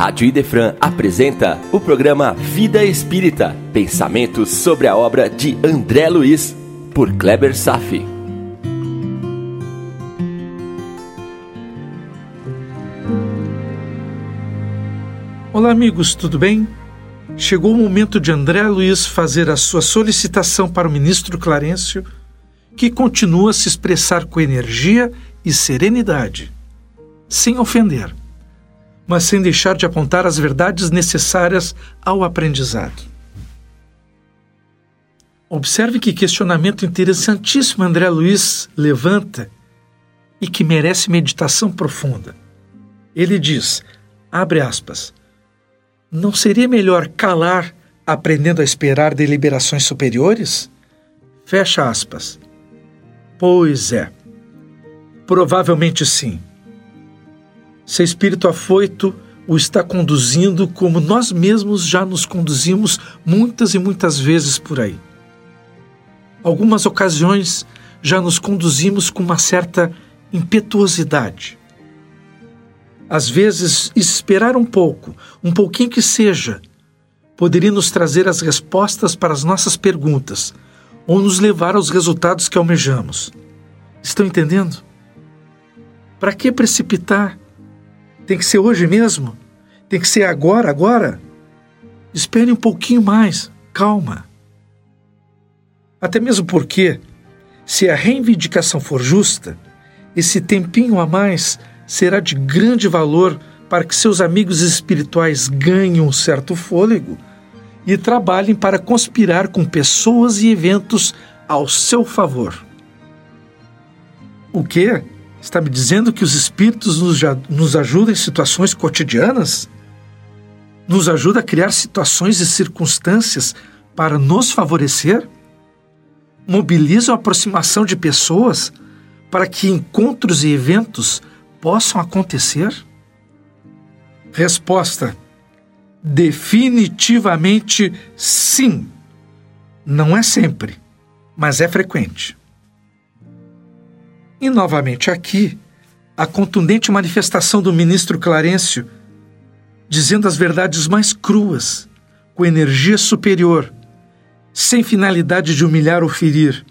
Rádio Idefran apresenta o programa Vida Espírita, pensamentos sobre a obra de André Luiz, por Kleber Safi. Olá, amigos, tudo bem? Chegou o momento de André Luiz fazer a sua solicitação para o ministro Clarencio, que continua a se expressar com energia e serenidade, sem ofender mas sem deixar de apontar as verdades necessárias ao aprendizado. Observe que questionamento interessantíssimo André Luiz levanta e que merece meditação profunda. Ele diz, abre aspas, não seria melhor calar aprendendo a esperar deliberações superiores? Fecha aspas. Pois é. Provavelmente sim. Seu espírito afoito o está conduzindo como nós mesmos já nos conduzimos muitas e muitas vezes por aí. Algumas ocasiões já nos conduzimos com uma certa impetuosidade. Às vezes, esperar um pouco, um pouquinho que seja, poderia nos trazer as respostas para as nossas perguntas ou nos levar aos resultados que almejamos. Estão entendendo? Para que precipitar tem que ser hoje mesmo? Tem que ser agora, agora? Espere um pouquinho mais, calma. Até mesmo porque, se a reivindicação for justa, esse tempinho a mais será de grande valor para que seus amigos espirituais ganhem um certo fôlego e trabalhem para conspirar com pessoas e eventos ao seu favor. O que? Está me dizendo que os espíritos nos, nos ajudam em situações cotidianas? Nos ajuda a criar situações e circunstâncias para nos favorecer? Mobilizam a aproximação de pessoas para que encontros e eventos possam acontecer? Resposta: definitivamente sim. Não é sempre, mas é frequente. E novamente aqui, a contundente manifestação do ministro Clarencio, dizendo as verdades mais cruas, com energia superior, sem finalidade de humilhar ou ferir,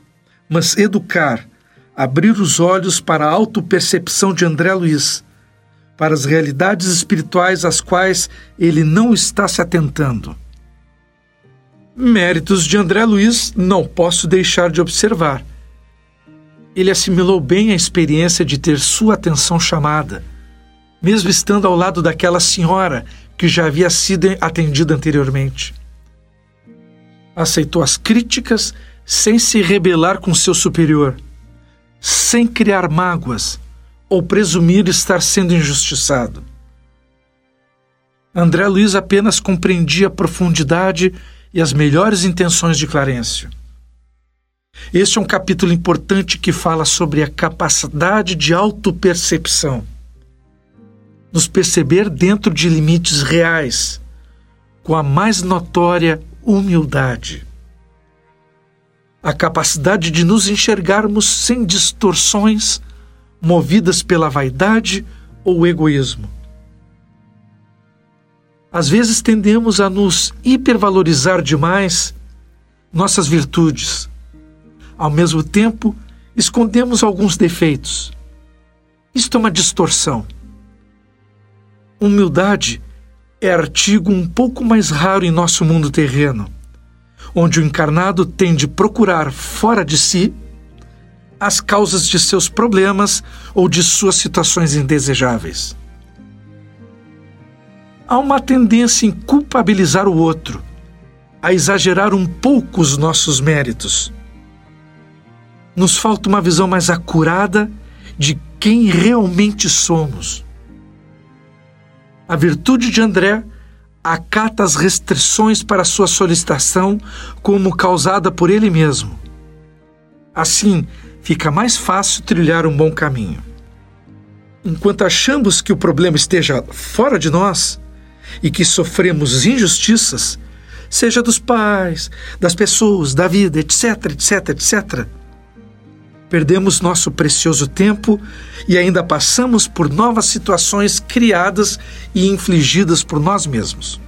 mas educar, abrir os olhos para a autopercepção de André Luiz, para as realidades espirituais às quais ele não está se atentando. Méritos de André Luiz não posso deixar de observar ele assimilou bem a experiência de ter sua atenção chamada, mesmo estando ao lado daquela senhora que já havia sido atendida anteriormente. Aceitou as críticas sem se rebelar com seu superior, sem criar mágoas ou presumir estar sendo injustiçado. André Luiz apenas compreendia a profundidade e as melhores intenções de Clarencio. Este é um capítulo importante que fala sobre a capacidade de autopercepção. Nos perceber dentro de limites reais, com a mais notória humildade. A capacidade de nos enxergarmos sem distorções, movidas pela vaidade ou egoísmo. Às vezes tendemos a nos hipervalorizar demais nossas virtudes ao mesmo tempo, escondemos alguns defeitos. Isto é uma distorção. Humildade é artigo um pouco mais raro em nosso mundo terreno, onde o encarnado tem de procurar fora de si as causas de seus problemas ou de suas situações indesejáveis. Há uma tendência em culpabilizar o outro, a exagerar um pouco os nossos méritos nos falta uma visão mais acurada de quem realmente somos. A virtude de André acata as restrições para sua solicitação como causada por ele mesmo. Assim, fica mais fácil trilhar um bom caminho. Enquanto achamos que o problema esteja fora de nós e que sofremos injustiças, seja dos pais, das pessoas, da vida, etc, etc, etc, Perdemos nosso precioso tempo e ainda passamos por novas situações criadas e infligidas por nós mesmos.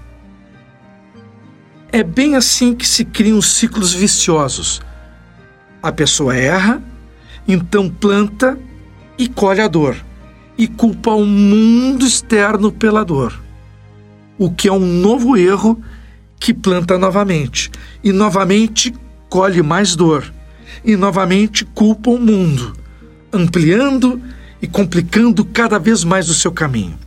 É bem assim que se criam ciclos viciosos. A pessoa erra, então planta e colhe a dor, e culpa o mundo externo pela dor. O que é um novo erro que planta novamente, e novamente colhe mais dor, e novamente culpa o mundo, ampliando e complicando cada vez mais o seu caminho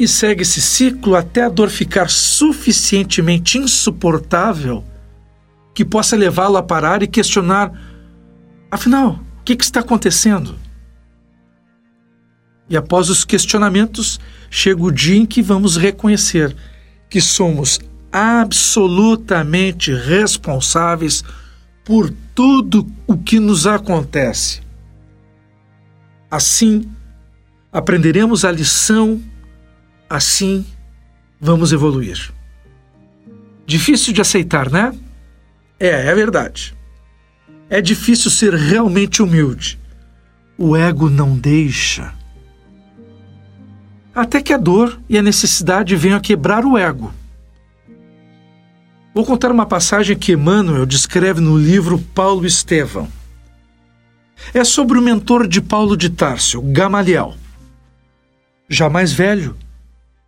e segue esse ciclo até a dor ficar suficientemente insuportável que possa levá-lo a parar e questionar: afinal, o que, que está acontecendo? E após os questionamentos, chega o dia em que vamos reconhecer que somos absolutamente responsáveis por tudo o que nos acontece. Assim, aprenderemos a lição Assim, vamos evoluir. Difícil de aceitar, né? É, é verdade. É difícil ser realmente humilde. O ego não deixa. Até que a dor e a necessidade venham a quebrar o ego. Vou contar uma passagem que Emmanuel descreve no livro Paulo Estevão. É sobre o mentor de Paulo de Tarso, Gamaliel. Já mais velho,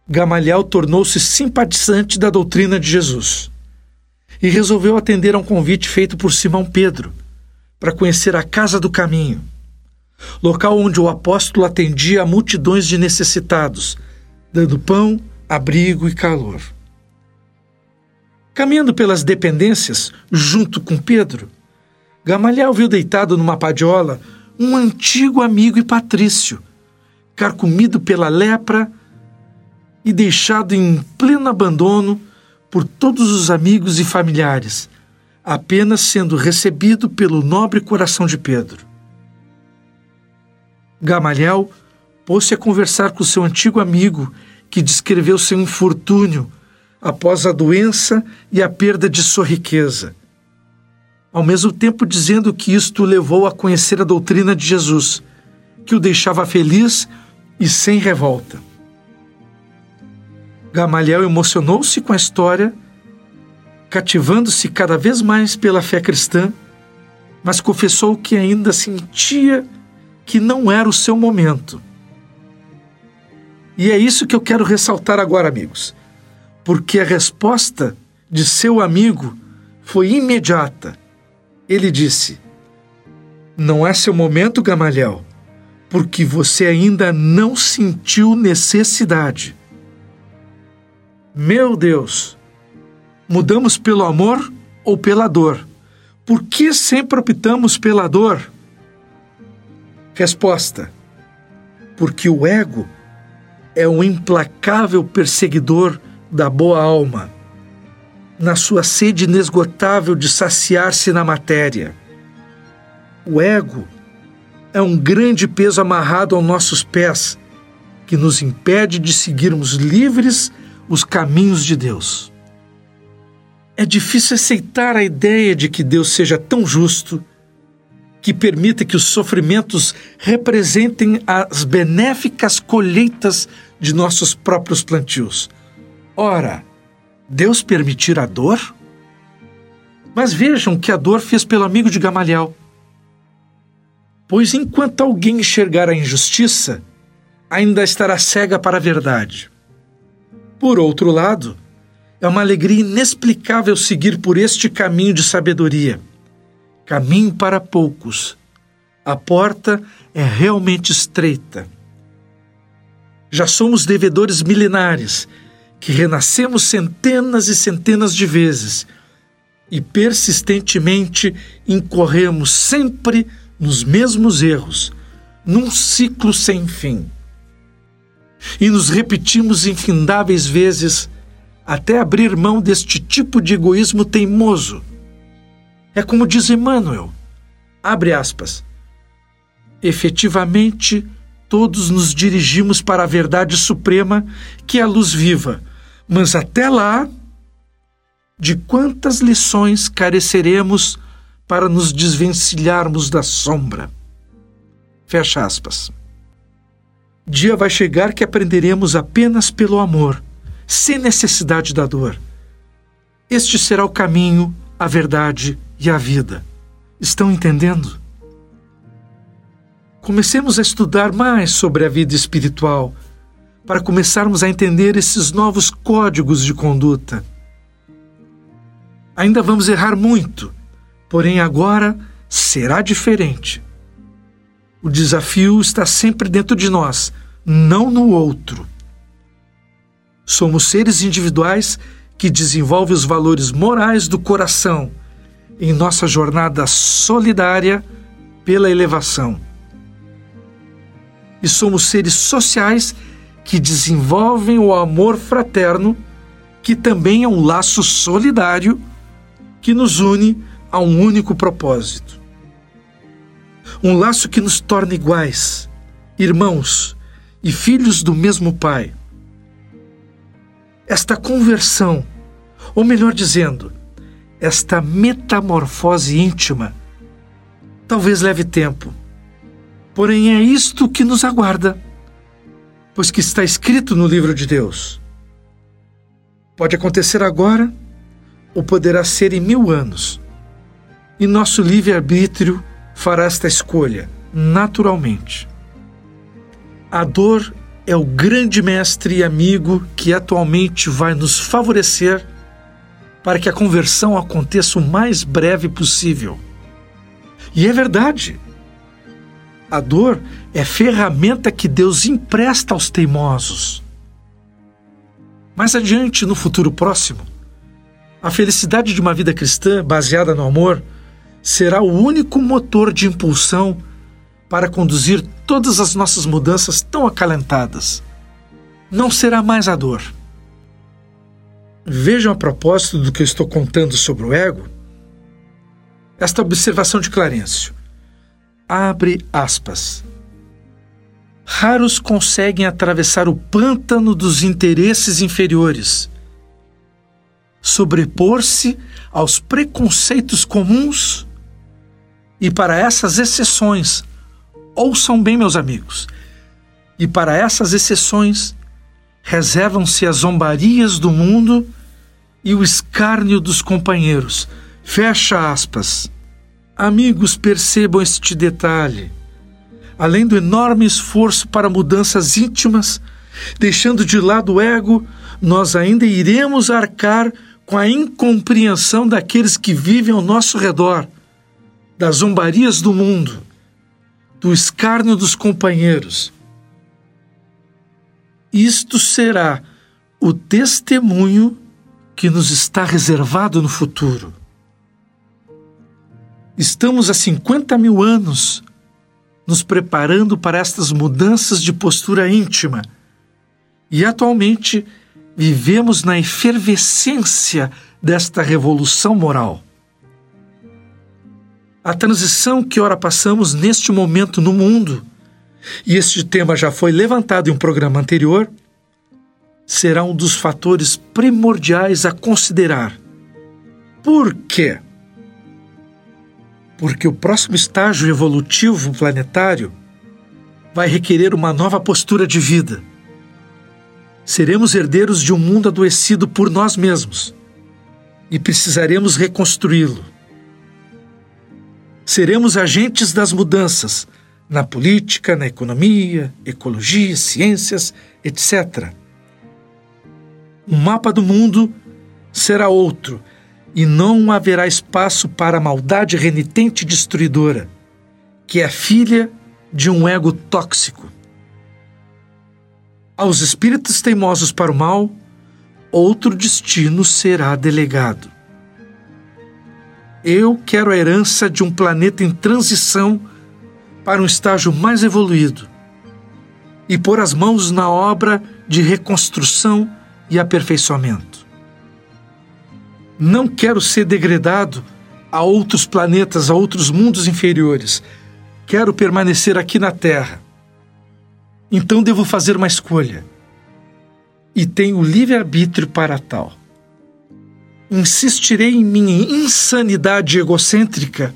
Gamaliel tornou-se simpatizante da doutrina de Jesus e resolveu atender a um convite feito por Simão Pedro para conhecer a Casa do Caminho, local onde o apóstolo atendia a multidões de necessitados, dando pão, abrigo e calor. Caminhando pelas dependências, junto com Pedro, Gamaliel viu deitado numa padiola um antigo amigo e patrício, carcomido pela lepra e deixado em pleno abandono por todos os amigos e familiares, apenas sendo recebido pelo nobre coração de Pedro. Gamaliel pôs-se a conversar com seu antigo amigo, que descreveu seu infortúnio após a doença e a perda de sua riqueza, ao mesmo tempo dizendo que isto o levou a conhecer a doutrina de Jesus, que o deixava feliz e sem revolta. Gamaliel emocionou-se com a história, cativando-se cada vez mais pela fé cristã, mas confessou que ainda sentia que não era o seu momento. E é isso que eu quero ressaltar agora, amigos, porque a resposta de seu amigo foi imediata. Ele disse: Não é seu momento, Gamaliel, porque você ainda não sentiu necessidade. Meu Deus! Mudamos pelo amor ou pela dor? Por que sempre optamos pela dor? Resposta: Porque o ego é um implacável perseguidor da boa alma, na sua sede inesgotável de saciar-se na matéria. O ego é um grande peso amarrado aos nossos pés, que nos impede de seguirmos livres os caminhos de Deus. É difícil aceitar a ideia de que Deus seja tão justo que permita que os sofrimentos representem as benéficas colheitas de nossos próprios plantios. Ora, Deus permitir a dor? Mas vejam que a dor fez pelo amigo de Gamaliel. Pois enquanto alguém enxergar a injustiça, ainda estará cega para a verdade. Por outro lado, é uma alegria inexplicável seguir por este caminho de sabedoria. Caminho para poucos. A porta é realmente estreita. Já somos devedores milenares, que renascemos centenas e centenas de vezes e persistentemente incorremos sempre nos mesmos erros, num ciclo sem fim e nos repetimos infindáveis vezes até abrir mão deste tipo de egoísmo teimoso. É como diz Emmanuel, abre aspas, efetivamente todos nos dirigimos para a verdade suprema que é a luz viva, mas até lá, de quantas lições careceremos para nos desvencilharmos da sombra. Fecha aspas. Dia vai chegar que aprenderemos apenas pelo amor, sem necessidade da dor. Este será o caminho, a verdade e a vida. Estão entendendo? Comecemos a estudar mais sobre a vida espiritual para começarmos a entender esses novos códigos de conduta. Ainda vamos errar muito, porém agora será diferente. O desafio está sempre dentro de nós, não no outro. Somos seres individuais que desenvolvem os valores morais do coração em nossa jornada solidária pela elevação e somos seres sociais que desenvolvem o amor fraterno, que também é um laço solidário que nos une a um único propósito. Um laço que nos torna iguais, irmãos e filhos do mesmo Pai. Esta conversão, ou melhor dizendo, esta metamorfose íntima, talvez leve tempo Porém, é isto que nos aguarda, pois que está escrito no livro de Deus. Pode acontecer agora ou poderá ser em mil anos. E nosso livre-arbítrio fará esta escolha, naturalmente. A dor é o grande mestre e amigo que atualmente vai nos favorecer para que a conversão aconteça o mais breve possível. E é verdade. A dor é ferramenta que Deus empresta aos teimosos. Mais adiante, no futuro próximo, a felicidade de uma vida cristã baseada no amor será o único motor de impulsão para conduzir todas as nossas mudanças tão acalentadas. Não será mais a dor. Vejam a propósito do que eu estou contando sobre o ego, esta observação de Clarencio. Abre aspas. Raros conseguem atravessar o pântano dos interesses inferiores, sobrepor-se aos preconceitos comuns e para essas exceções, ouçam bem, meus amigos, e para essas exceções reservam-se as zombarias do mundo e o escárnio dos companheiros. Fecha aspas. Amigos, percebam este detalhe. Além do enorme esforço para mudanças íntimas, deixando de lado o ego, nós ainda iremos arcar com a incompreensão daqueles que vivem ao nosso redor, das zombarias do mundo, do escárnio dos companheiros. Isto será o testemunho que nos está reservado no futuro. Estamos há 50 mil anos nos preparando para estas mudanças de postura íntima e atualmente vivemos na efervescência desta revolução moral. A transição que ora passamos neste momento no mundo, e este tema já foi levantado em um programa anterior, será um dos fatores primordiais a considerar. Por quê? Porque o próximo estágio evolutivo planetário vai requerer uma nova postura de vida. Seremos herdeiros de um mundo adoecido por nós mesmos e precisaremos reconstruí-lo. Seremos agentes das mudanças na política, na economia, ecologia, ciências, etc. O mapa do mundo será outro e não haverá espaço para a maldade renitente e destruidora, que é filha de um ego tóxico. Aos espíritos teimosos para o mal, outro destino será delegado. Eu quero a herança de um planeta em transição para um estágio mais evoluído e pôr as mãos na obra de reconstrução e aperfeiçoamento. Não quero ser degradado a outros planetas, a outros mundos inferiores. Quero permanecer aqui na Terra. Então devo fazer uma escolha. E tenho livre-arbítrio para tal. Insistirei em minha insanidade egocêntrica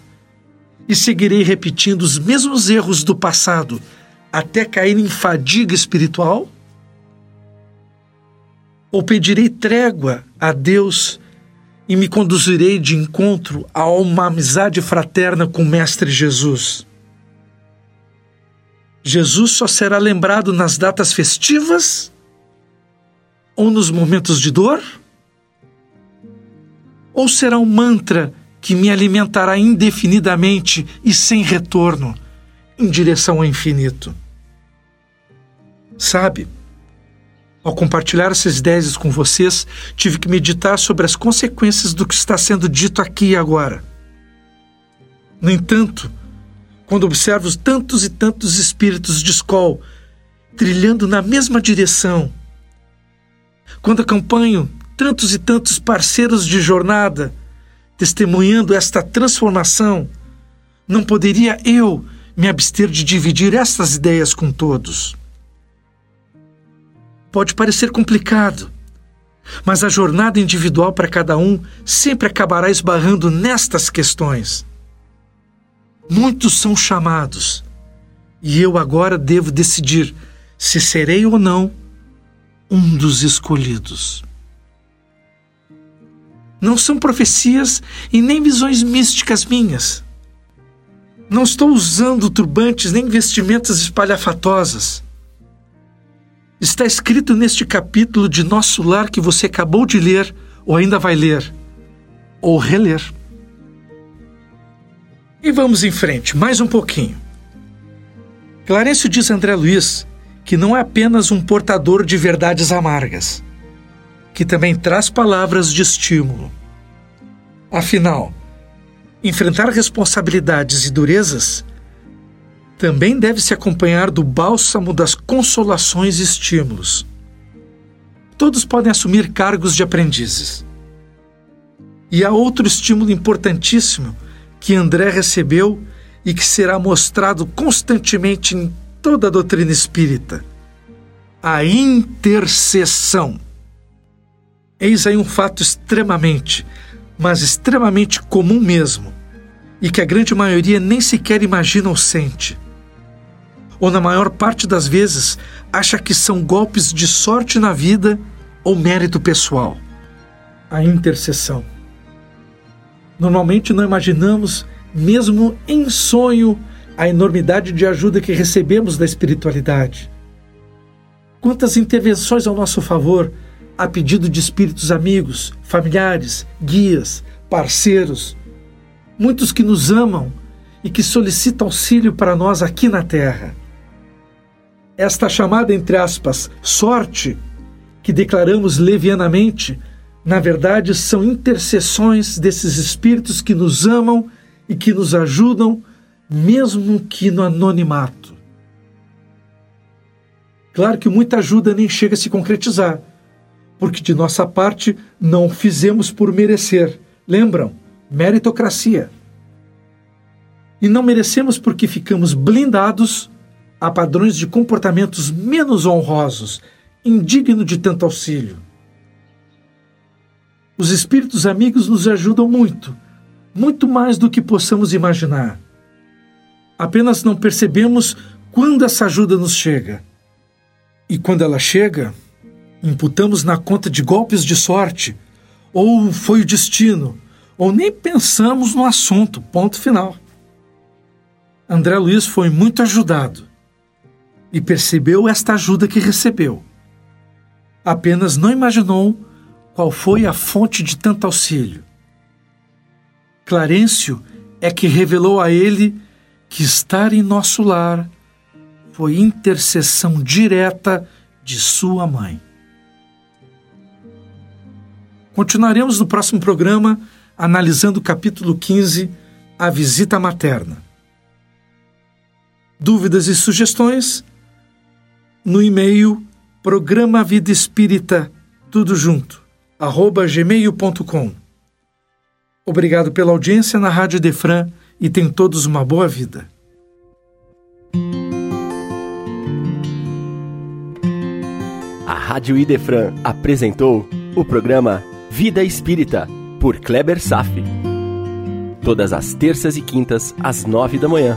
e seguirei repetindo os mesmos erros do passado até cair em fadiga espiritual? Ou pedirei trégua a Deus e me conduzirei de encontro a uma amizade fraterna com o Mestre Jesus? Jesus só será lembrado nas datas festivas ou nos momentos de dor? Ou será um mantra que me alimentará indefinidamente e sem retorno em direção ao infinito? Sabe, ao compartilhar essas ideias com vocês, tive que meditar sobre as consequências do que está sendo dito aqui e agora. No entanto, quando observo tantos e tantos espíritos de escola trilhando na mesma direção, quando acompanho tantos e tantos parceiros de jornada testemunhando esta transformação, não poderia eu me abster de dividir estas ideias com todos. Pode parecer complicado, mas a jornada individual para cada um sempre acabará esbarrando nestas questões. Muitos são chamados, e eu agora devo decidir se serei ou não um dos escolhidos. Não são profecias e nem visões místicas minhas. Não estou usando turbantes nem vestimentas espalhafatosas. Está escrito neste capítulo de Nosso Lar que você acabou de ler, ou ainda vai ler, ou reler. E vamos em frente, mais um pouquinho. Clarencio diz a André Luiz que não é apenas um portador de verdades amargas, que também traz palavras de estímulo. Afinal, enfrentar responsabilidades e durezas também deve se acompanhar do bálsamo das consolações e estímulos. Todos podem assumir cargos de aprendizes. E há outro estímulo importantíssimo que André recebeu e que será mostrado constantemente em toda a doutrina espírita: a intercessão. Eis aí um fato extremamente, mas extremamente comum mesmo, e que a grande maioria nem sequer imagina ou sente. Ou, na maior parte das vezes, acha que são golpes de sorte na vida ou mérito pessoal. A intercessão. Normalmente não imaginamos, mesmo em sonho, a enormidade de ajuda que recebemos da espiritualidade. Quantas intervenções ao nosso favor, a pedido de espíritos amigos, familiares, guias, parceiros, muitos que nos amam e que solicitam auxílio para nós aqui na Terra. Esta chamada, entre aspas, sorte, que declaramos levianamente, na verdade, são intercessões desses espíritos que nos amam e que nos ajudam, mesmo que no anonimato. Claro que muita ajuda nem chega a se concretizar, porque de nossa parte não fizemos por merecer. Lembram? Meritocracia. E não merecemos porque ficamos blindados a padrões de comportamentos menos honrosos, indigno de tanto auxílio. Os espíritos amigos nos ajudam muito, muito mais do que possamos imaginar. Apenas não percebemos quando essa ajuda nos chega. E quando ela chega, imputamos na conta de golpes de sorte, ou foi o destino, ou nem pensamos no assunto, ponto final. André Luiz foi muito ajudado e percebeu esta ajuda que recebeu. Apenas não imaginou qual foi a fonte de tanto auxílio. Clarencio é que revelou a ele que estar em nosso lar foi intercessão direta de sua mãe. Continuaremos no próximo programa analisando o capítulo 15, A Visita Materna. Dúvidas e sugestões? No e-mail programa Vida Espírita, tudo junto, arroba gmail.com. Obrigado pela audiência na Rádio Defran e tenham todos uma boa vida. A Rádio Idefran apresentou o programa Vida Espírita, por Kleber Safi. todas as terças e quintas, às nove da manhã.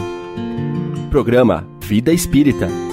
Programa Vida Espírita